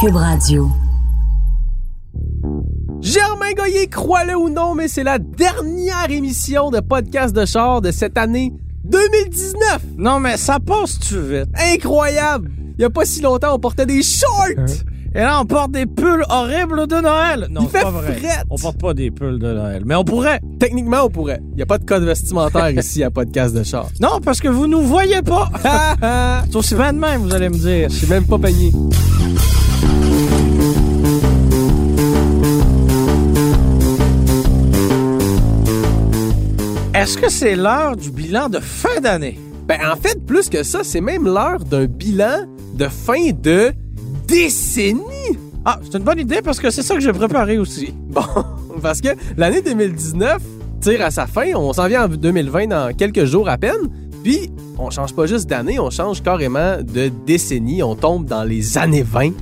Cube Radio. Germain Goyer, crois-le ou non, mais c'est la dernière émission de podcast de char de cette année 2019. Non, mais ça passe-tu vite? Incroyable! Il y a pas si longtemps, on portait des shorts! Et là, on porte des pulls horribles de Noël. Non, Il c'est fait pas vrai. frette. On porte pas des pulls de Noël, mais on pourrait. Techniquement, on pourrait. Il y a pas de code vestimentaire ici à podcast de char. Non, parce que vous nous voyez pas. Ha, ha. C'est aussi bien de même, vous allez me dire. Je suis même pas payé. Est-ce que c'est l'heure du bilan de fin d'année? Ben, en fait, plus que ça, c'est même l'heure d'un bilan de fin de décennie. Ah, c'est une bonne idée parce que c'est ça que j'ai préparé aussi. Bon, parce que l'année 2019 tire à sa fin. On s'en vient en 2020 dans quelques jours à peine. Puis, on change pas juste d'année, on change carrément de décennie. On tombe dans les années 20.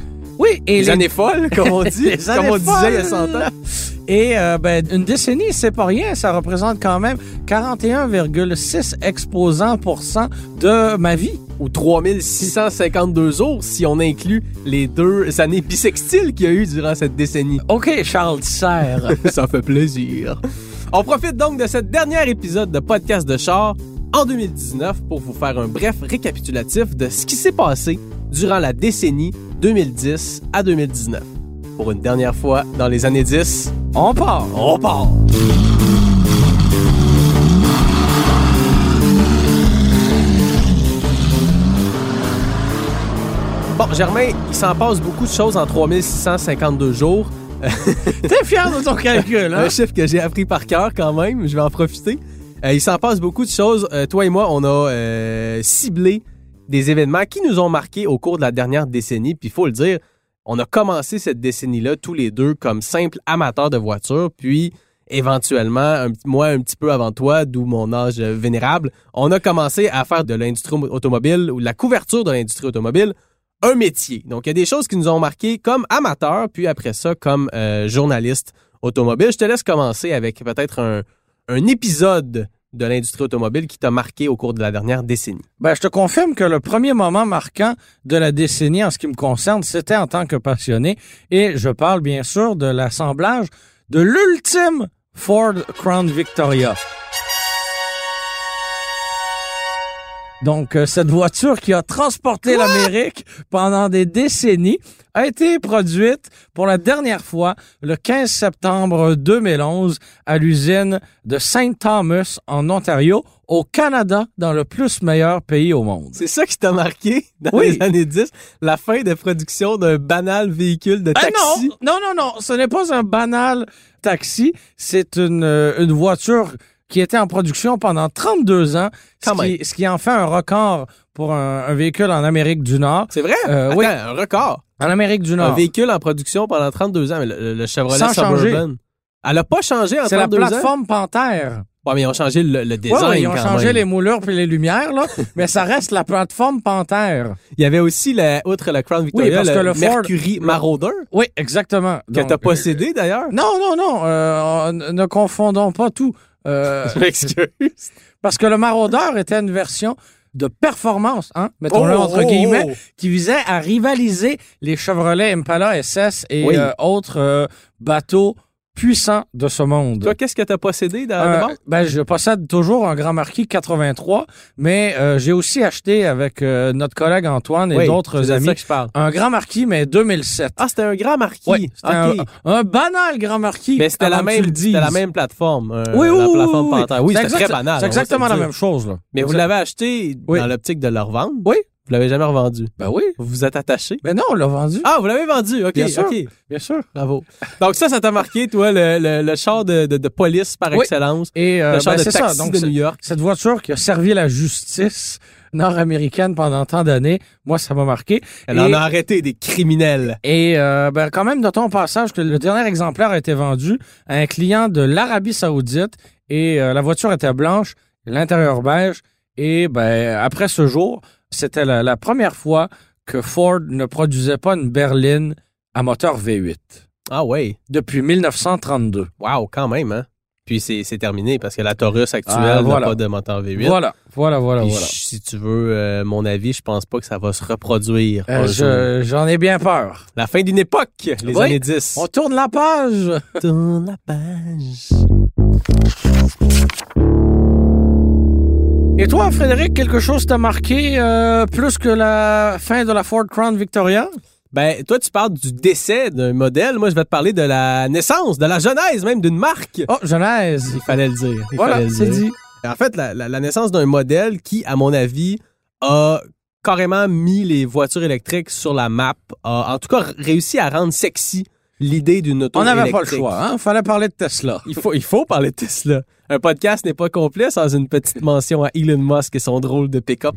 Oui, et Les, années folles, comme on dit, comme on disait il y a 100 folles. ans. Et euh, ben, une décennie, c'est pas rien. Ça représente quand même 41,6 exposants pour cent de ma vie. Ou 3652 jours si on inclut les deux années bissextiles qu'il y a eu durant cette décennie. OK, Charles Serre. Ça fait plaisir. On profite donc de ce dernier épisode de Podcast de char en 2019 pour vous faire un bref récapitulatif de ce qui s'est passé durant la décennie 2010 à 2019. Pour une dernière fois, dans les années 10, on part. on part! Bon, Germain, il s'en passe beaucoup de choses en 3652 jours. T'es fier de ton calcul, hein? Un chiffre que j'ai appris par cœur quand même, je vais en profiter. Euh, il s'en passe beaucoup de choses. Euh, toi et moi, on a euh, ciblé des événements qui nous ont marqués au cours de la dernière décennie. Puis il faut le dire, on a commencé cette décennie-là tous les deux comme simples amateurs de voitures. Puis éventuellement, moi un petit peu avant toi, d'où mon âge vénérable, on a commencé à faire de l'industrie automobile ou de la couverture de l'industrie automobile un métier. Donc, il y a des choses qui nous ont marqués comme amateurs, puis après ça, comme euh, journaliste automobile. Je te laisse commencer avec peut-être un épisode de l'industrie automobile qui t'a marqué au cours de la dernière décennie? Ben, je te confirme que le premier moment marquant de la décennie en ce qui me concerne, c'était en tant que passionné. Et je parle bien sûr de l'assemblage de l'ultime Ford Crown Victoria. Donc, euh, cette voiture qui a transporté l'Amérique pendant des décennies a été produite pour la dernière fois le 15 septembre 2011 à l'usine de Saint Thomas en Ontario, au Canada, dans le plus meilleur pays au monde. C'est ça qui t'a marqué dans Oui. les années 10, la fin de production d'un banal véhicule de Ah taxi? non, non, non, non, ce n'est pas un banal taxi, c'est une, euh, une voiture qui était en production pendant 32 ans, ce qui, ce qui en fait un record pour un, un véhicule en Amérique du Nord. C'est vrai? Euh, Attends, oui. un record. En Amérique du Un Nord. véhicule en production pendant 32 ans, mais le, le Chevrolet Sans changer. Suburban. Elle a pas changé en C'est la 32 ans? plateforme Panthère. Ouais, mais ils ont changé le, design ouais, ils ont quand changé même. les moulures puis les lumières, là, mais ça reste la plateforme Panthère. Il y avait aussi, la, outre la Crown Victoria, parce que le, Ford- Mercury Marauder, Oui, exactement. que t'as euh, possédé d'ailleurs. Non, non, non, euh, ne confondons pas tout. Euh. Parce que le Maraudeur était une version de performance, hein, mettons-le Oh, entre oh, guillemets, oh. qui visait à rivaliser les Chevrolet Impala SS et Oui. euh, autres euh, bateaux puissants de ce monde. Toi, qu'est-ce que t'as possédé dans Euh, le ben, je possède toujours un Grand Marquis 83, mais euh, j'ai aussi acheté avec euh, notre collègue Antoine et Oui, d'autres amis un Grand Marquis, mais 2007. Ah, c'était un grand marquis. Oui, un, un banal Grand Marquis. Mais c'était la, tu même, c'était la même plateforme. euh, Oui, oui, la oui, plateforme oui, oui. C'était très banal. C'est exactement la même chose, là. Mais vous l'avez acheté dans l'optique de le revendre? Oui, Vous l'avez jamais revendu? Ben oui. Vous vous êtes attaché? Mais non, on l'a vendu. Ah, vous l'avez vendu. OK, Bien sûr. OK. Bien sûr. Bravo. Donc ça, ça t'a marqué, toi, le, le, le char de, de, de police par Oui. excellence? Et euh, le char ben, de c'est taxi ça. Donc, de New York. cette voiture qui a servi la justice nord-américaine pendant tant d'années, moi, ça m'a marqué. Elle Et- en a arrêté des criminels. Et euh, ben, quand même, notons au passage que le dernier exemplaire a été vendu à un client de l'Arabie Saoudite et euh, la voiture était blanche, l'intérieur beige. Et ben, après ce jour, c'était la, la première fois que Ford ne produisait pas une berline à moteur V8 Ah ouais. depuis 1932. Wow, quand même, hein? Puis c'est c'est terminé parce que la Taurus actuelle Ah, n'a voilà. pas de moteur V8. Voilà, voilà, voilà, Puis voilà. Si tu veux euh, mon avis, je pense pas que ça va se reproduire. Euh, je- J'en ai bien peur. La fin d'une époque, les Oui. années 10. On tourne la page. tourne la page. Et toi, Frédéric, quelque chose t'a marqué euh, plus que la fin de la Ford Crown Victoria? Ben, toi, tu parles du décès d'un modèle. Moi, je vais te parler de la naissance, de la genèse même d'une marque. Oh, Genèse. Il fallait le dire. Il Voilà, fallait le c'est dire. dit. En fait, la, la- la naissance d'un modèle qui, à mon avis, a carrément mis les voitures électriques sur la map, a en tout cas réussi à rendre sexy l'idée d'une auto On n'avait pas le choix, hein? Fallait parler de Tesla. Il faut, il faut parler de Tesla. Un podcast n'est pas complet sans une petite mention à Elon Musk et son drôle de pick-up.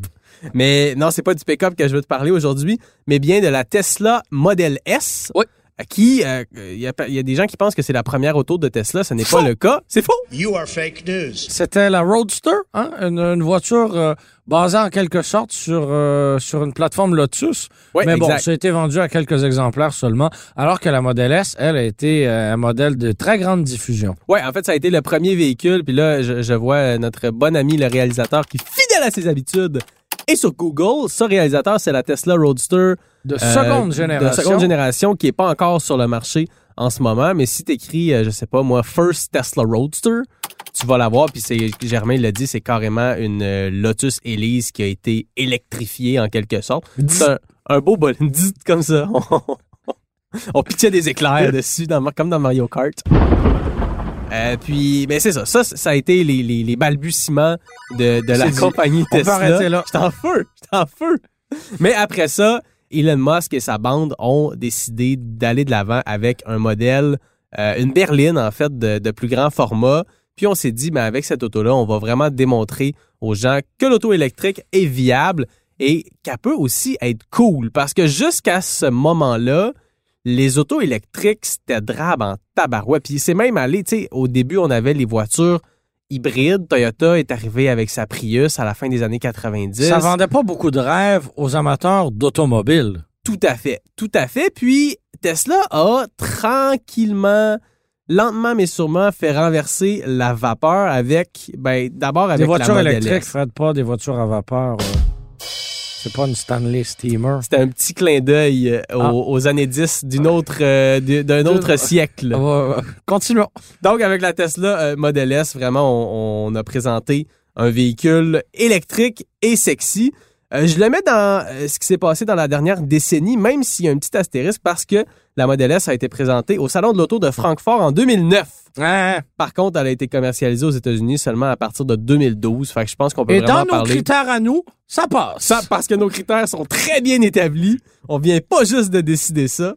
Mais non, c'est pas du pick-up que je veux te parler aujourd'hui, mais bien de la Tesla Model S. Oui. Euh, Qui, euh, il y, a, il y a des gens qui pensent que c'est la première auto de Tesla. Ce n'est pas le cas. C'est faux. You are fake news. C'était la Roadster, hein? une, une voiture euh, basée en quelque sorte sur, euh, sur une plateforme Lotus. Oui, Mais bon, ça a été vendu à quelques exemplaires seulement, alors que la Model S, elle, a été euh, un modèle de très grande diffusion. Ouais, en fait, ça a été le premier véhicule. Puis là, je, je vois euh, notre bon ami, le réalisateur, qui, fidèle à ses habitudes, est sur Google. Ce réalisateur, c'est la Tesla Roadster De Euh, seconde génération. De seconde génération qui est pas encore sur le marché en ce moment. Mais si t'écris, euh, je sais pas moi, First Tesla Roadster, tu vas la voir. Puis c'est, Germain l'a dit, c'est carrément une euh, Lotus Elise qui a été électrifiée en quelque sorte. C'est un, un beau bol, dit comme ça. On pitchait des éclairs dessus, dans, comme dans Mario Kart. Euh, puis, mais c'est ça. Ça, ça a été les, les, les balbutiements de, de la dit. compagnie On peut Tesla. arrêter là. J'étais en feu. J'étais en feu. Mais après ça, Elon Musk et sa bande ont décidé d'aller de l'avant avec un modèle, euh, une berline en fait de, plus grand format. Puis on s'est dit, ben avec cette auto-là, on va vraiment démontrer aux gens que l'auto électrique est viable et qu'elle peut aussi être cool. Parce que jusqu'à ce moment-là, les autos électriques, c'était drabe en tabarouette. Puis c'est même allé, tu sais, au début, on avait les voitures hybrides. Toyota est arrivé avec sa Prius à la fin des années 90. Ça vendait pas beaucoup de rêves aux amateurs d'automobiles. Tout à fait, tout à fait. Puis Tesla a tranquillement, lentement mais sûrement, fait renverser la vapeur avec, ben d'abord avec Des voitures la électriques, pas des voitures à vapeur. euh. C'est pas une Stanley Steamer. C'était un petit clin d'œil euh, aux, Ah. aux années 10 d'une autre, euh, d'un autre siècle. Continuons. Donc, avec la Tesla euh, Model S, vraiment, on, on a présenté un véhicule électrique et sexy. Euh, je le mets dans euh, ce qui s'est passé dans la dernière décennie, même s'il y a un petit astérisque, parce que la Model S a été présentée au Salon de l'Auto de Francfort en 2009. Hein? Par contre, elle a été commercialisée aux États-Unis seulement à partir de 2012. Fait que je pense qu'on peut Et vraiment dans nos parler... critères à nous, ça passe. Ça, parce que nos critères sont très bien établis. On vient pas juste de décider ça.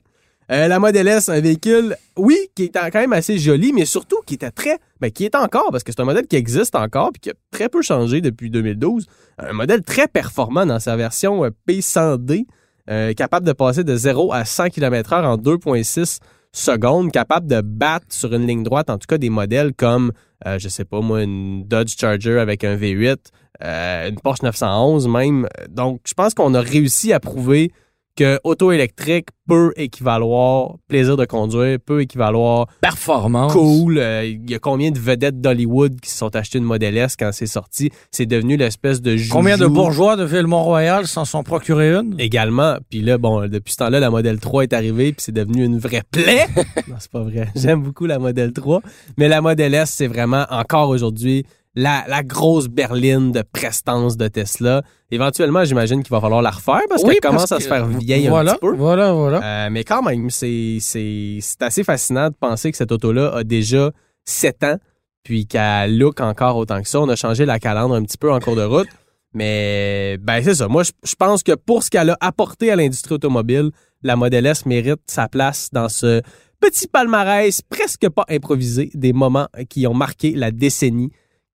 Euh, la Model S, un véhicule, oui, qui est quand même assez joli, mais surtout qui était très, ben, qui est encore, parce que c'est un modèle qui existe encore puis qui a très peu changé depuis 2012. Un modèle très performant dans sa version euh, P100D, euh, capable de passer de 0 à 100 km h en 2,6 secondes, capable de battre sur une ligne droite, en tout cas des modèles comme, euh, je sais pas moi, une Dodge Charger avec un V8, euh, une Porsche 911 même. Donc, je pense qu'on a réussi à prouver que auto électrique peut équivaloir plaisir de conduire, peut équivaloir Performance. cool. Euh, Il y a combien de vedettes d'Hollywood qui se sont achetés une Model S quand c'est sorti? C'est devenu l'espèce de joujou. Combien de bourgeois de Ville-Mont-Royal s'en sont procurés une? Également. Puis là, bon, depuis ce temps-là, la Model 3 est arrivée, puis c'est devenu une vraie plaie. non, c'est pas vrai. J'aime beaucoup la Model 3. Mais la Model S, c'est vraiment encore aujourd'hui la, la grosse berline de prestance de Tesla. Éventuellement, j'imagine qu'il va falloir la refaire parce qu'elle commence à se faire vieille voilà, un petit peu. Voilà, voilà. Euh, mais quand même, c'est, c'est, c'est assez fascinant de penser que cette auto-là a déjà 7 ans, puis qu'elle look encore autant que ça. On a changé la calandre un petit peu en cours de route. Mais ben c'est ça. Moi, je, je pense que pour ce qu'elle a apporté à l'industrie automobile, la Model S mérite sa place dans ce petit palmarès presque pas improvisé des moments qui ont marqué la décennie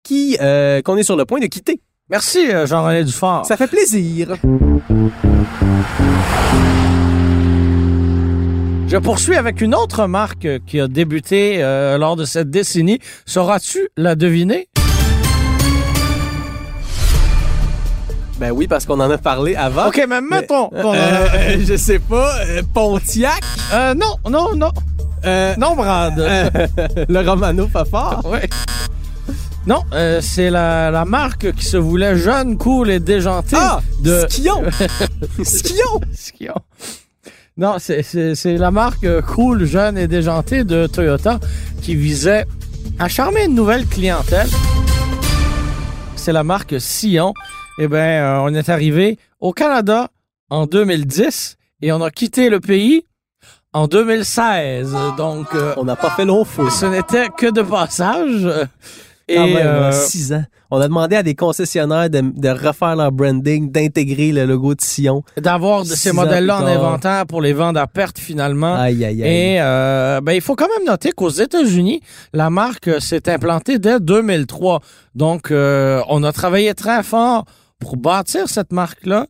qui euh, qu'on est sur le point de quitter. Merci, euh, Jean-René Dufort. Ça fait plaisir. Je poursuis avec une autre marque euh, qui a débuté euh, lors de cette décennie. Sauras-tu la deviner? Ben oui, parce qu'on en a parlé avant. OK, mais mettons qu'on en a- Euh, je sais pas, euh, Pontiac, Euh, non, non, non. euh, Non, Brad. euh, le Romano Fafard. Ouais. Non, euh, c'est la, la marque qui se voulait jeune, cool et déjantée Ah, de Skion. Skion. Skion. Non, c'est- la marque cool, jeune et déjantée de Toyota qui visait à charmer une nouvelle clientèle. C'est la marque Sion. Eh bien, euh, on est arrivé au Canada en 2010 et on a quitté le pays en 2016. Donc, euh, On n'a pas fait long feu. ce n'était que de passage. Et Quand même, euh, hein, six ans. On a demandé à des concessionnaires de, de refaire leur branding, d'intégrer le logo de Sion. d'avoir ces modèles-là en inventaire pour les vendre à perte finalement. Aïe, aïe, aïe. Et euh, ben, il faut quand même noter qu'aux États-Unis, la marque s'est implantée dès 2003. Donc, euh, on a travaillé très fort pour bâtir cette marque-là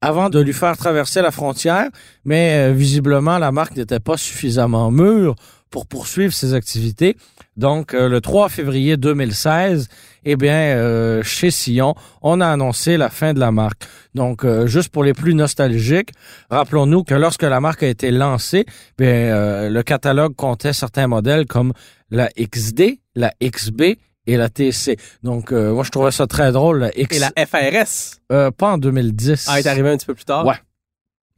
avant de lui faire traverser la frontière, mais visiblement, la marque n'était pas suffisamment mûre pour poursuivre ses activités. Donc, euh, le 3 février 2016, eh bien, euh, chez Sillon, on a annoncé la fin de la marque. Donc, euh, juste pour les plus nostalgiques, rappelons-nous que lorsque la marque a été lancée, bien, le catalogue comptait certains modèles comme la XD, la XB et la TC. Donc, euh, moi, je trouvais ça très drôle, la X. Et la FRS Euh, pas en 2010. a été arrivée un petit peu plus tard? Ouais.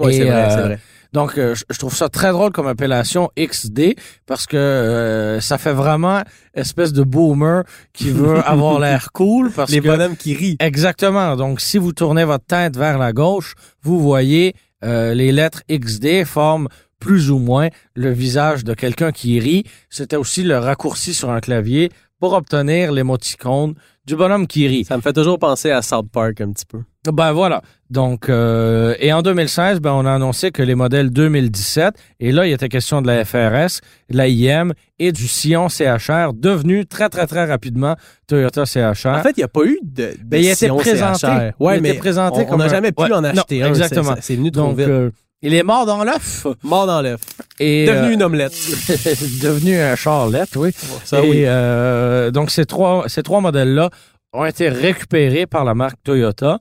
Et, c'est vrai, euh, c'est vrai. Donc, euh, je trouve ça très drôle comme appellation XD parce que euh, ça fait vraiment espèce de boomer qui veut avoir l'air cool parce Les que bonhommes qui rient. exactement. Donc, si vous tournez votre tête vers la gauche, vous voyez euh, les lettres XD forment plus ou moins le visage de quelqu'un qui rit. C'était aussi le raccourci sur un clavier pour obtenir l'émoticône du bonhomme qui rit. Ça me fait toujours penser à South Park un petit peu. Ben voilà. Donc, euh, et en 2016, ben, on a annoncé que les modèles 2017, et là, il était question de la FRS, de la IM et du Sion CHR, devenu très, très, très rapidement Toyota CHR. En fait, il n'y a pas eu de, de Ben, il Sion présenté. CHR. Ouais, Il mais était présenté on- n'a jamais pu Ouais, en non, acheter un. exactement. C'est- venu trop Donc, vite. euh, il est mort dans l'œuf. Mort dans l'œuf. Et, Devenu euh, une omelette. devenu un charlette, oui. Ça, et oui. euh, donc ces trois ces trois modèles-là ont été récupérés par la marque Toyota.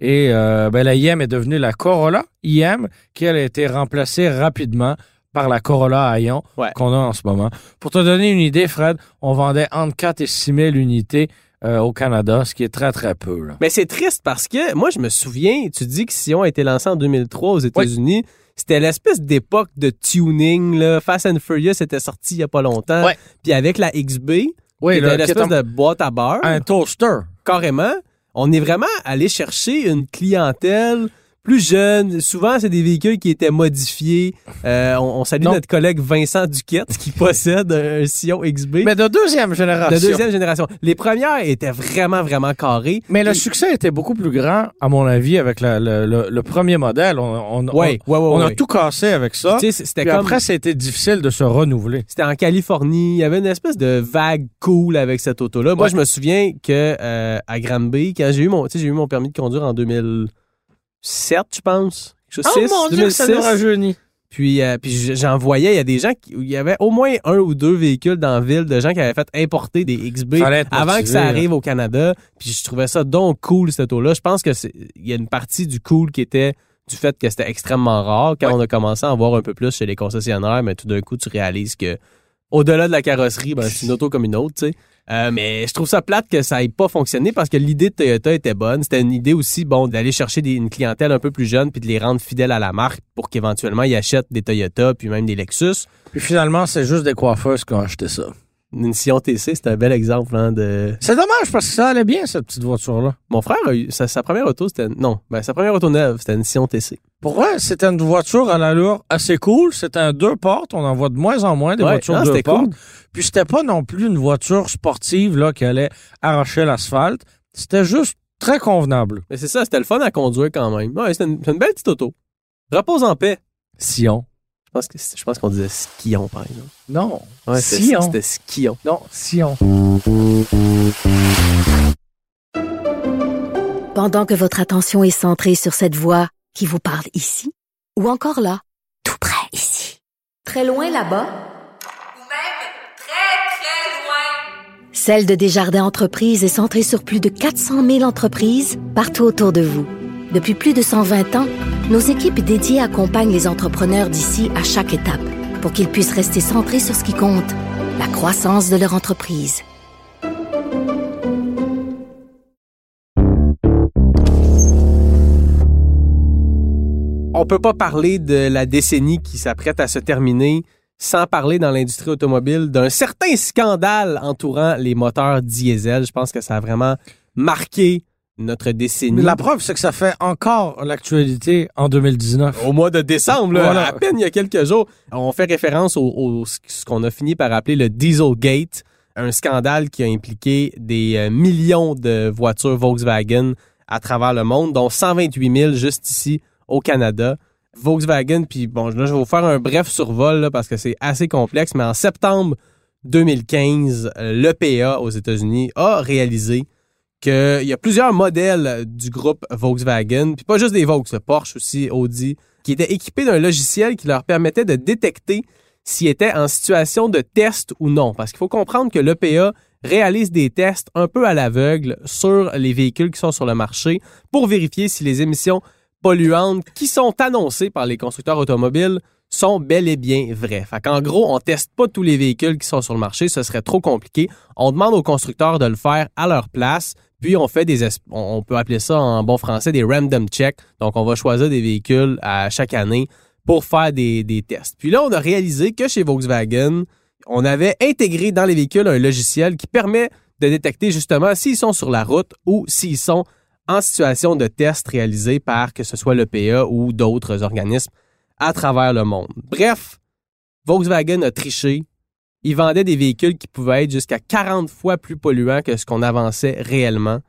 Et euh, ben, la IM est devenue la Corolla IM, qui elle, a été remplacée rapidement par la Corolla Ion Ouais. qu'on a en ce moment. Pour te donner une idée, Fred, on vendait entre 4 et 6 000 unités euh, au Canada, ce qui est très, très peu. là. Mais c'est triste parce que moi, je me souviens, tu dis que Sion a été lancé en 2003 aux États-Unis. C'était l'espèce d'époque de tuning. Là. Fast and Furious était sorti il y a pas longtemps. Puis avec la XB, Oui, qui là, était qui est l'espèce un, de boîte à beurre, un toaster. carrément, on est vraiment allé chercher une clientèle plus jeune. Souvent, c'est des véhicules qui étaient modifiés. Euh, on, on salue Non. notre collègue Vincent Duquette qui possède un Sion XB. Mais de deuxième génération. de deuxième génération. Les premières étaient vraiment, vraiment carrées. Mais le succès était beaucoup plus grand, à mon avis, avec la- le, le- le premier modèle. On, on, Ouais, ouais, ouais, on, on a tout cassé avec ça. Tu sais, c'était Puis comme après, été difficile de se renouveler. c'était en Californie, il y avait une espèce de vague cool avec cette auto-là. Moi, je me souviens que euh, à Granby, quand j'ai eu mon, tu sais, j'ai eu mon permis de conduire en 2007, je pense. Chose, Oh 6, mon Dieu, que ça nous 2006. rajeunit. Puis, euh, puis j'en voyais, il y a des gens qui, il y avait au moins un ou deux véhicules dans la ville de gens qui avaient fait importer des XB avant motivé, que ça là. arrive au Canada. Puis je trouvais ça donc cool cette auto-là. Je pense que il y a une partie du cool qui était du fait que c'était extrêmement rare quand Ouais. on a commencé à en voir un peu plus chez les concessionnaires, mais tout d'un coup tu réalises que au-delà de la carrosserie, ben, c'est une auto comme une autre, tu sais. Euh, mais je trouve ça plate que ça ait pas fonctionné parce que l'idée de Toyota était bonne. C'était une idée aussi, bon, d'aller chercher une clientèle un peu plus jeune puis de les rendre fidèles à la marque pour qu'éventuellement ils achètent des Toyota puis même des Lexus. Puis finalement, c'est juste des coiffeuses qui ont acheté ça. Une Sion TC, c'est un bel exemple hein, de. C'est dommage parce que ça allait bien, cette petite voiture-là. Mon frère a eu sa, sa première auto, c'était non, ben sa première auto neuve, c'était une Sion TC. Pourquoi? C'était une voiture à l'allure assez cool. C'était un deux portes. On en voit de moins en moins des Ouais, voitures non, deux c'était portes. cool. Puis c'était pas non plus une voiture sportive là qui allait arracher l'asphalte. C'était juste Très convenable. Mais c'est ça, c'était le fun à conduire quand même. Ouais, c'est une, belle petite auto. Repose en paix. Sion. Je pense que je pense qu'on disait skion par exemple. Non. Ouais, Sion. C'était skion. Non, Sion. Pendant que votre attention est centrée sur cette voix qui vous parle ici, ou encore là, tout près ici, très loin là-bas, ou même très, très loin. Celle de Desjardins Entreprises est centrée sur plus de 400 000 entreprises partout autour de vous. Depuis plus de 120 ans, nos équipes dédiées accompagnent les entrepreneurs d'ici à chaque étape pour qu'ils puissent rester centrés sur ce qui compte, la croissance de leur entreprise. On peut pas parler de la décennie qui s'apprête à se terminer sans parler dans l'industrie automobile d'un certain scandale entourant les moteurs diesel. Je pense que ça a vraiment marqué notre décennie. La preuve, c'est que ça fait encore l'actualité en 2019. Au mois de décembre, là, Voilà. à peine il y a quelques jours, on fait référence au, au- ce qu'on a fini par appeler le Dieselgate, un scandale qui a impliqué des euh, millions de voitures Volkswagen à travers le monde, dont 128 000 juste ici au Canada. Volkswagen, puis bon, là, je vais vous faire un bref survol là, parce que c'est assez complexe, mais en septembre 2015, euh, l'EPA aux États-Unis a réalisé qu'il y a plusieurs modèles du groupe Volkswagen, puis pas juste des Volks, Porsche aussi, Audi, qui étaient équipés d'un logiciel qui leur permettait de détecter s'ils étaient en situation de test ou non. Parce qu'il faut comprendre que l'EPA réalise des tests un peu à l'aveugle sur les véhicules qui sont sur le marché pour vérifier si les émissions polluantes qui sont annoncées par les constructeurs automobiles sont bel et bien vraies. Fait qu'en gros, on teste pas tous les véhicules qui sont sur le marché, ce serait trop compliqué. On demande aux constructeurs de le faire à leur place, puis on fait des es- on on peut appeler ça en bon français des random checks. Donc on va choisir des véhicules à chaque année pour faire des, des tests. Puis là, on a réalisé que chez Volkswagen, on avait intégré dans les véhicules un logiciel qui permet de détecter justement s'ils sont sur la route ou s'ils sont en situation de test réalisé par que ce soit l'EPA ou d'autres organismes à travers le monde. Bref, Volkswagen a triché. Ils vendaient des véhicules qui pouvaient être jusqu'à 40 fois plus polluants que ce qu'on avançait réellement.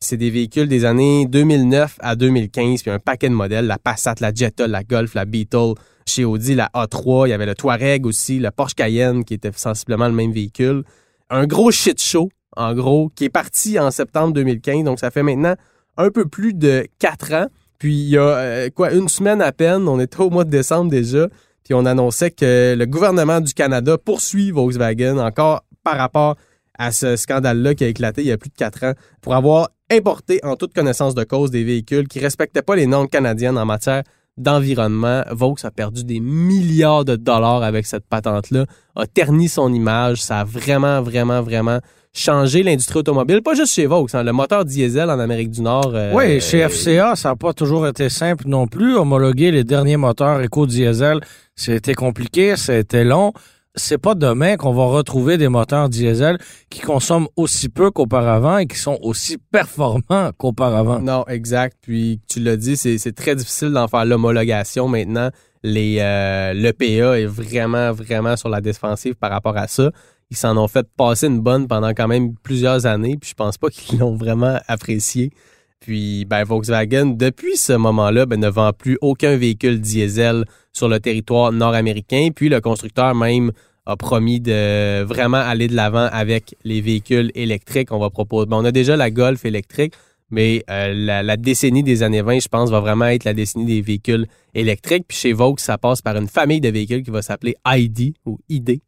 C'est des véhicules des années 2009 à 2015, puis un paquet de modèles, la Passat, la Jetta, la Golf, la Beetle, chez Audi, la A3, il y avait le Touareg aussi, le Porsche Cayenne qui était sensiblement le même véhicule. Un gros shit show, en gros, qui est parti en septembre 2015, donc ça fait maintenant un peu plus de quatre ans. Puis il y a euh, quoi une semaine à peine, on était au mois de décembre déjà, puis on annonçait que le gouvernement du Canada poursuit Volkswagen encore par rapport à ce scandale-là qui a éclaté il y a plus de quatre ans pour avoir importé en toute connaissance de cause des véhicules qui respectaient pas les normes canadiennes en matière d'environnement. Vaux a perdu des milliards de dollars avec cette patente-là, a terni son image. Ça a vraiment, vraiment, vraiment changé l'industrie automobile. Pas juste chez Vaux, hein, le moteur diesel en Amérique du Nord. euh, Oui, chez FCA, ça n'a pas toujours été simple non plus. Homologuer les derniers moteurs éco-diesel, c'était compliqué, c'était long. C'est pas demain qu'on va retrouver des moteurs diesel qui consomment aussi peu qu'auparavant et qui sont aussi performants qu'auparavant. Non, exact. Puis tu l'as dit, c'est c'est très difficile d'en faire l'homologation maintenant. Les euh, L'EPA est vraiment, vraiment sur la défensive par rapport à ça. Ils s'en ont fait passer une bonne pendant quand même plusieurs années, puis je pense pas qu'ils l'ont vraiment apprécié. Puis ben, Volkswagen, depuis ce moment-là, ben, ne vend plus aucun véhicule diesel sur le territoire nord-américain. Puis le constructeur même a promis de vraiment aller de l'avant avec les véhicules électriques. On va proposer. ben, on a déjà la Golf électrique, mais euh, la, décennie des années 20, je pense, va vraiment être la décennie des véhicules électriques. Puis chez Vaux, ça passe par une famille de véhicules qui va s'appeler ID ou ID.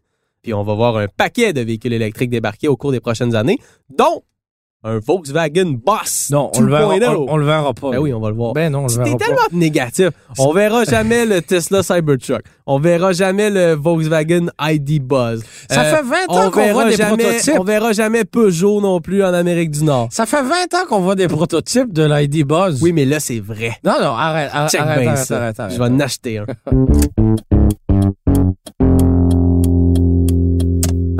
Puis on va voir un paquet de véhicules électriques débarquer au cours des prochaines années, dont un Volkswagen Boss Non, on le, verra, 2.0. on, on le verra pas. Ben oui, on va le voir. Ben non, on le verra pas. tellement négatif. On verra jamais le Tesla Cybertruck. On verra jamais le Volkswagen ID Buzz. Ça Euh, fait 20 on ans qu'on voit des jamais, prototypes. On verra jamais Peugeot non plus en Amérique du Nord. Ça fait 20 ans qu'on voit des prototypes de l'ID Buzz. Oui, mais là, c'est vrai. Non, non, arrête, arrête, Check arrête, arrête, arrête, arrête. Je vais en acheter un.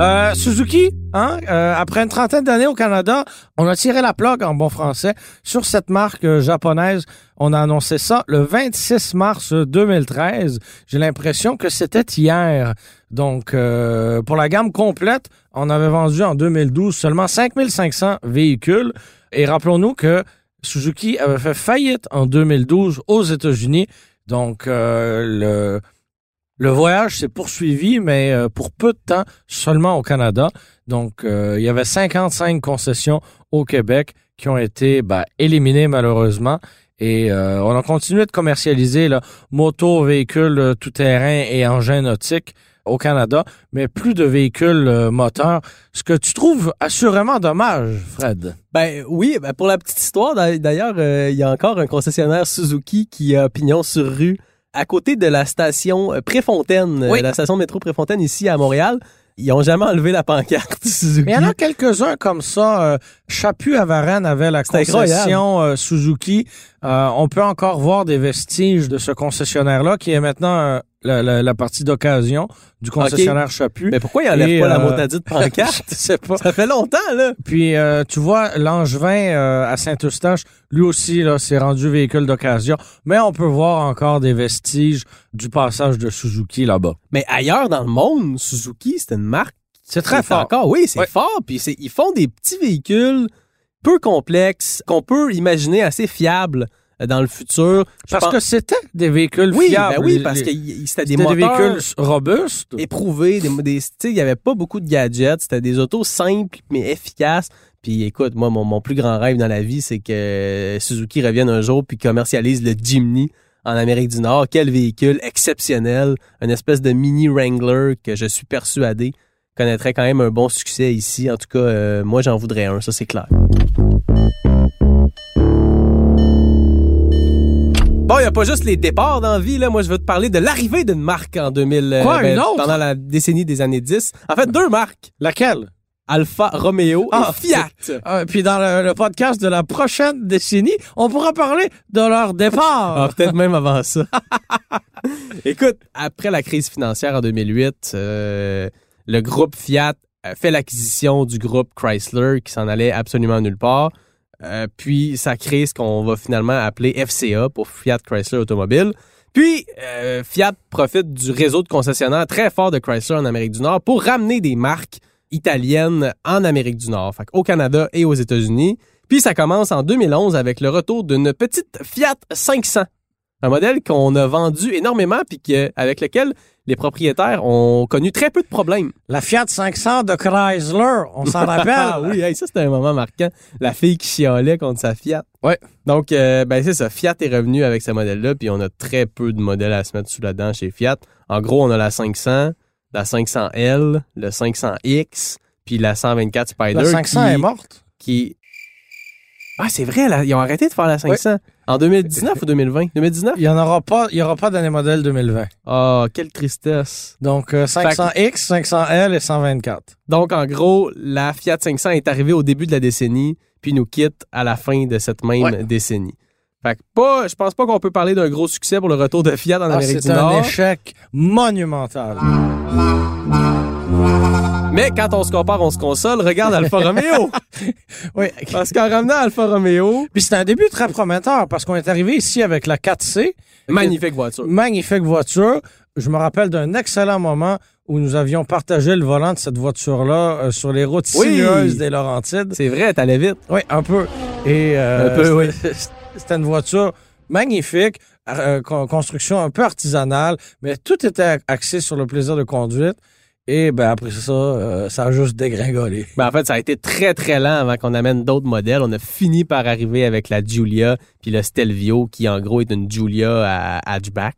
Euh, Suzuki, hein, euh, après une trentaine d'années au Canada, on a tiré la plug en bon français sur cette marque euh, japonaise. On a annoncé ça le 26 mars 2013. J'ai l'impression que c'était hier. Donc, pour la gamme complète, on avait vendu en 2012 seulement 5500 véhicules. Et rappelons-nous que Suzuki avait fait faillite en 2012 aux États-Unis. Donc, le, le voyage s'est poursuivi, mais euh, pour peu de temps, seulement au Canada. Donc, euh, il y avait 55 concessions au Québec qui ont été ben, éliminées malheureusement. Et euh, on a continué de commercialiser là, motos, véhicules tout-terrain et engins nautiques au Canada, mais plus de véhicules moteurs. Ce que tu trouves assurément dommage, Fred. Ben oui, ben, pour la petite histoire, d'a- d'ailleurs, il y a encore un concessionnaire Suzuki qui a pignon sur rue à côté de la station euh, Préfontaine, Oui. la station de métro Préfontaine ici à Montréal. Ils ont jamais enlevé la pancarte Suzuki. Mais il y en a quelques-uns comme ça. Euh, Chaput à Varennes avait la concession euh, Suzuki. Euh, on peut encore voir des vestiges de ce concessionnaire-là qui est maintenant la, la- la partie d'occasion du concessionnaire Chaput. Mais pourquoi ils enlèvent Et, pas la euh, motadite pancarte? Je sais pas. Ça fait longtemps, là. Puis euh, tu vois, Langevin euh, à Saint-Eustache, lui aussi, là, s'est rendu véhicule d'occasion. Mais on peut voir encore des vestiges du passage de Suzuki là-bas. Mais ailleurs dans le monde, Suzuki, c'est une marque C'est très fort. Encore, oui, c'est Ouais. fort. Puis ils font des petits véhicules peu complexes qu'on peut imaginer assez fiables dans le futur. Parce pense- que c'était des véhicules oui, fiables. ben oui, parce que c'était des des véhicules robustes. éprouvés, des, des- tu sais, il y avait pas beaucoup de gadgets, c'était des autos simples mais efficaces. Puis écoute, moi mon, mon plus grand rêve dans la vie, c'est que Suzuki revienne un jour puis commercialise le Jimny en Amérique du Nord. Quel véhicule exceptionnel, une espèce de mini Wrangler que je suis persuadé connaîtrait quand même un bon succès ici. En tout cas, euh, moi j'en voudrais un, ça c'est clair. Bon, il n'y a pas juste les départs dans la vie, là. Moi, je veux te parler de l'arrivée d'une marque en 2000. euh, Quoi, une autre? Pendant la décennie des années 10. En fait, deux marques. Laquelle? Alfa Romeo Ah, et Fiat. Euh, puis dans le, le podcast de la prochaine décennie, on pourra parler de leur départ. Ah, peut-être même avant ça. Écoute, après la crise financière en 2008, euh, le groupe Fiat a fait l'acquisition du groupe Chrysler qui s'en allait absolument nulle part. Euh, puis ça crée ce qu'on va finalement appeler FCA pour Fiat Chrysler Automobile. Puis euh, Fiat profite du réseau de concessionnaires très fort de Chrysler en Amérique du Nord pour ramener des marques italiennes en Amérique du Nord, au Canada et aux États-Unis. Puis ça commence en 2011 avec le retour d'une petite Fiat 500, un modèle qu'on a vendu énormément puis avec lequel les propriétaires ont connu très peu de problèmes. La Fiat 500 de Chrysler, on s'en rappelle? Ah oui, hey, ça c'était un moment marquant. La fille qui chialait contre sa Fiat. Ouais. Donc, euh, ben c'est ça. Fiat est revenu avec ce modèle-là, puis on a très peu de modèles à se mettre sous la dent chez Fiat. En gros, on a la 500, la 500L, le 500X, puis la 124 Spider. La 500 qui, est morte? Qui... Ah, c'est vrai, là, ils ont arrêté de faire la 500. En 2019 ou 2020? 2019? Il y en aura pas, il y aura pas d'année modèle 2020. Ah, quelle tristesse. Donc euh, 500X, 500L et 124. Donc, en gros, la Fiat 500 est arrivée au début de la décennie, puis nous quitte à la fin de cette même Ouais. décennie. Fait que pas, je pense pas qu'on peut parler d'un gros succès pour le retour de Fiat en Ah, Amérique c'est du un Nord. échec monumental. Mais quand on se compare, on se console. Regarde Alfa Romeo. Oui. Parce qu'en ramenant Alfa Romeo, Puis c'est un début très prometteur parce qu'on est arrivé ici avec la 4C. magnifique voiture. Magnifique voiture. Je me rappelle d'un excellent moment où nous avions partagé le volant de cette voiture-là euh, sur les routes Oui. sinueuses des Laurentides. C'est vrai, t'allais vite. Oui, un peu. Et euh, Un peu, oui. c'était- une voiture magnifique, euh, con- construction un peu artisanale, mais tout était axé sur le plaisir de conduite. Et ben après ça, euh, ça a juste dégringolé. Ben, en fait, ça a été très, très lent avant qu'on amène d'autres modèles. On a fini par arriver avec la Giulia puis le Stelvio, qui en gros est une Giulia à hatchback.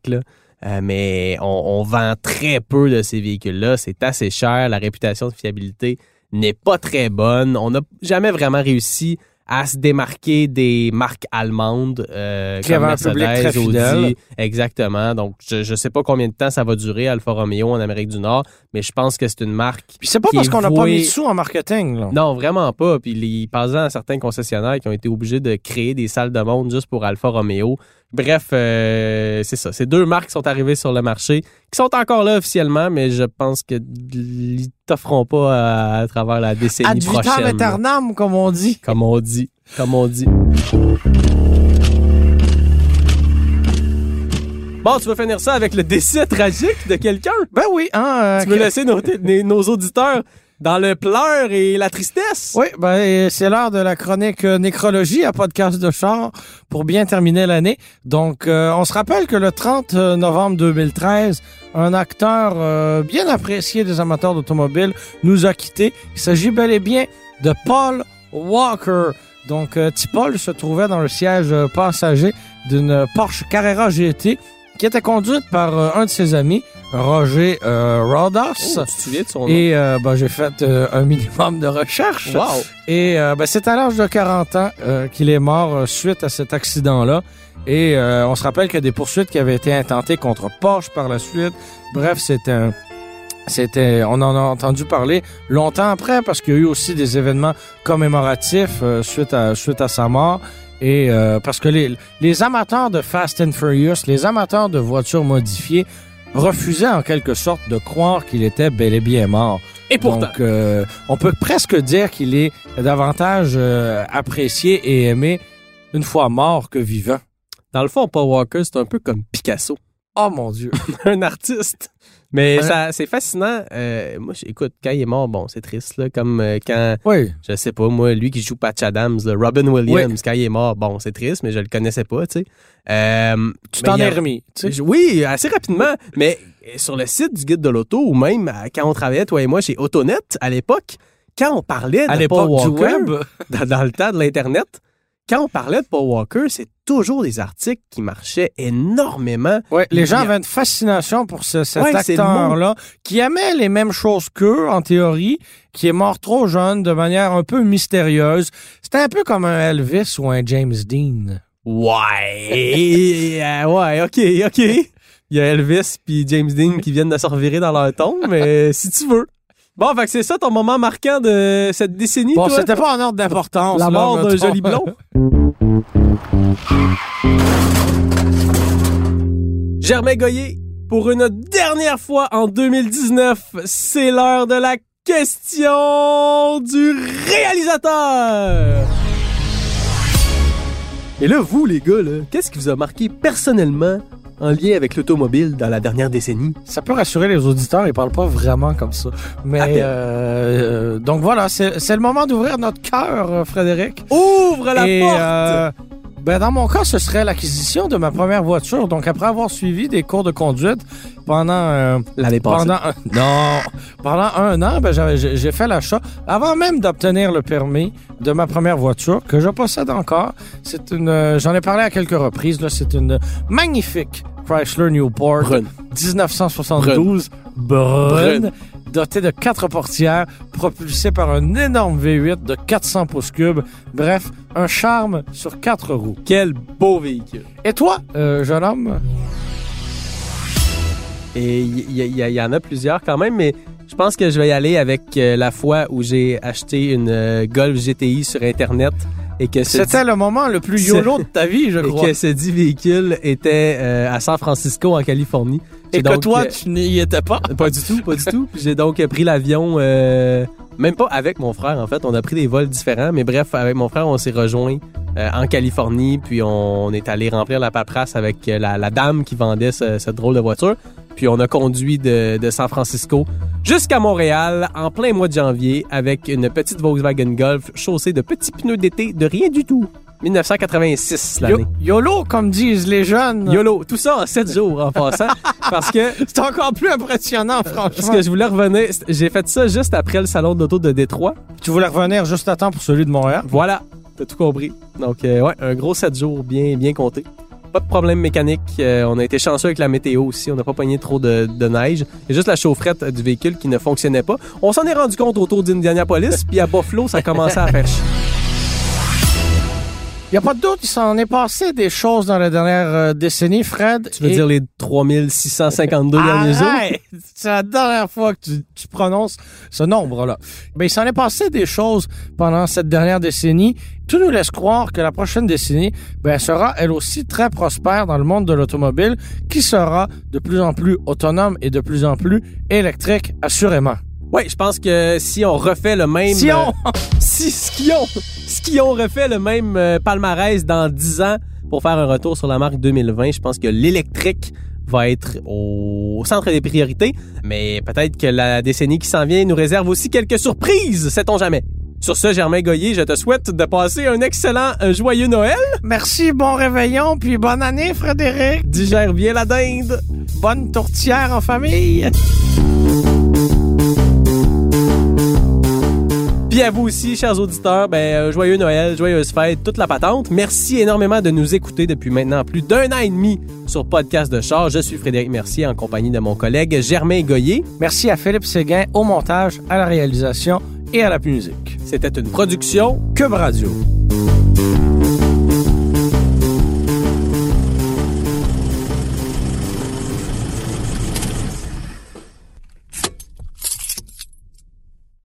Euh, mais on, on vend très peu de ces véhicules-là. C'est assez cher. La réputation de fiabilité n'est pas très bonne. On n'a jamais vraiment réussi à se démarquer des marques allemandes euh, Qui comme public Mercedes. Audi. Exactement. Donc, je ne sais pas combien de temps ça va durer, Alfa Romeo en Amérique du Nord, mais je pense que c'est une marque Puis c'est pas qui parce qu'on n'a pas mis de sous en marketing. Là. non, vraiment pas. Puis les à certains concessionnaires qui ont été obligés de créer des salles de monde juste pour Alfa Romeo. Bref, euh, c'est ça. Ces deux marques sont arrivées sur le marché, qui sont encore là officiellement, mais je pense que ils t'offront pas à, à travers la décennie Ad vitam prochaine. aeternam, comme on dit. Comme on dit. Comme on dit. Bon, tu veux finir ça avec le décès tragique de quelqu'un? Ben oui, hein. euh, Tu veux que- laisser nos auditeurs dans le pleur et la tristesse. Oui, ben, c'est l'heure de la chronique euh, nécrologie à podcast de char pour bien terminer l'année. Donc, euh, on se rappelle que le 30 novembre 2013, un acteur euh, bien apprécié des amateurs d'automobile nous a quittés. Il s'agit bel et bien de Paul Walker. Donc, euh, petit Paul se trouvait dans le siège euh, passager d'une Porsche Carrera GT qui était conduite par euh, un de ses amis, Roger euh, Rodas. Oh, tu te souviens de son nom? Et euh, ben, j'ai fait euh, un minimum de recherche. Wow. Et ben, c'est à l'âge de 40 ans qu'il est mort suite à cet accident-là. Et on se rappelle qu'il y a des poursuites qui avaient été intentées contre Porsche par la suite. Bref, c'était un- C'était, on en a entendu parler longtemps après parce qu'il y a eu aussi des événements commémoratifs euh, suite à suite à sa mort et euh, parce que les les amateurs de Fast and Furious, les amateurs de voitures modifiées refusaient en quelque sorte de croire qu'il était bel et bien mort. Et pourtant, Donc, euh, on peut presque dire qu'il est davantage euh, apprécié et aimé une fois mort que vivant. dans le fond, Paul Walker, c'est un peu comme Picasso. Oh mon Dieu. un artiste. Mais Ouais. ça, c'est fascinant. Euh, moi, écoute, quand il est mort, bon, c'est triste, là. Comme euh, quand, Oui. je sais pas, moi, lui qui joue Patch Adams, là, Robin Williams, quand il est mort, bon, c'est triste, mais je le connaissais pas, tu sais. Euh, Tu t'en es remis. tu sais. Oui, assez rapidement. mais sur le site du guide de l'auto, ou même quand on travaillait, toi et moi, chez Autonet, à l'époque, quand on parlait de À l'époque du web. dans, dans le temps de l'Internet, quand on parlait de Paul Walker, c'est toujours des articles qui marchaient énormément. Les gens avaient une fascination pour ce- cet Ouais, acteur-là, qui aimait les mêmes choses qu'eux, en théorie, qui est mort trop jeune, de manière un peu mystérieuse. C'était un peu comme un Elvis ou un James Dean. Ouais, euh, ouais, ok, ok. Il y a Elvis puis James Dean qui viennent de se revirer dans leur tombe, mais si tu veux. Bon, fait que c'est ça ton moment marquant de cette décennie, Bon, toi? c'était pas en ordre d'importance. La là, mort d'un joli blond. Germain Goyer, pour une dernière fois en 2019, c'est l'heure de la question du réalisateur. Et là, vous, les gars, là, qu'est-ce qui vous a marqué personnellement en lien avec l'automobile dans la dernière décennie? Ça peut rassurer les auditeurs, ils parlent pas vraiment comme ça. Mais euh, euh, donc voilà, c'est le moment d'ouvrir notre cœur, euh, Frédéric. Ouvre la Et, porte! Ben dans mon cas, ce serait l'acquisition de ma première voiture. Donc après avoir suivi des cours de conduite pendant euh, L'année passée. pendant un, non pendant un an, ben j'ai j'ai fait l'achat avant même d'obtenir le permis de ma première voiture que je possède encore. C'est une, euh, j'en ai parlé à quelques reprises. Là, c'est une magnifique Chrysler Newport Brune. 1972 brune, Brune. Dotée de quatre portières, propulsée par un énorme V8 de 400 pouces cubes. Bref, un charme sur quatre roues. Quel beau véhicule. Et toi, euh, jeune homme? Et il y, y- y- y en a plusieurs quand même, mais je pense que je vais y aller avec euh, la fois où j'ai acheté une euh, Golf GTI sur Internet et que C'était le moment le plus YOLO de ta vie, je et crois. que ce dit véhicule était euh, à San Francisco en Californie. Et que toi, euh, tu n'y étais pas? Pas du tout, pas du tout. J'ai donc pris l'avion, euh, même pas avec mon frère en fait. On a pris des vols différents, mais bref, avec mon frère, on s'est rejoint euh, en Californie, puis on est allé remplir la paperasse avec euh, la, la dame qui vendait ce- cette drôle de voiture. Puis on a conduit de, de San Francisco jusqu'à Montréal en plein mois de janvier avec une petite Volkswagen Golf chaussée de petits pneus d'été de rien du tout. 1986 l'année. Yo- YOLO, comme disent les jeunes. YOLO, tout ça en 7 jours en passant, parce que C'est encore plus impressionnant, parce franchement. que je voulais revenir. J'ai fait ça juste après le salon d'auto de Détroit. Tu voulais revenir juste à temps pour celui de Montréal? Voilà, t'as tout compris. Donc, euh, ouais, un gros 7 jours bien, bien compté. Pas de problème mécanique. Euh, on a été chanceux avec la météo aussi. On n'a pas pogné trop de, de neige. Il y a juste la chaufferette du véhicule qui ne fonctionnait pas. On s'en est rendu compte autour d'Indianapolis, puis à Buffalo, ça commençait à faire chier. Il n'y a pas de doute, il s'en est passé des choses dans la dernière euh, décennie, Fred. Tu veux Et- dire les 3652 derniers jours? C'est la dernière fois que tu, tu prononces ce nombre-là. Ben, il s'en est passé des choses pendant cette dernière décennie. Tout nous laisse croire que la prochaine décennie ben, sera elle aussi très prospère dans le monde de l'automobile, qui sera de plus en plus autonome et de plus en plus électrique, assurément. Oui, je pense que si on refait le même... Si on- euh, si Skion, Skion refait le même euh, palmarès dans 10 ans pour faire un retour sur la marque 2020, je pense que l'électrique va être au centre des priorités, mais peut-être que la décennie qui s'en vient nous réserve aussi quelques surprises, sait-on jamais. Sur ce, Germain Goyer, je te souhaite de passer un excellent, un joyeux Noël. Merci, bon réveillon, puis bonne année, Frédéric. Digère bien la dinde. Bonne tourtière en famille. Puis à vous aussi, chers auditeurs, ben, euh, joyeux Noël, joyeuse fête, toute la patente. Merci énormément de nous écouter depuis maintenant plus d'un an et demi sur Podcast de Char. Je suis Frédéric Mercier en compagnie de mon collègue Germain Goyer. Merci à Philippe Séguin au montage, à la réalisation et à la musique. C'était une production Cube Radio.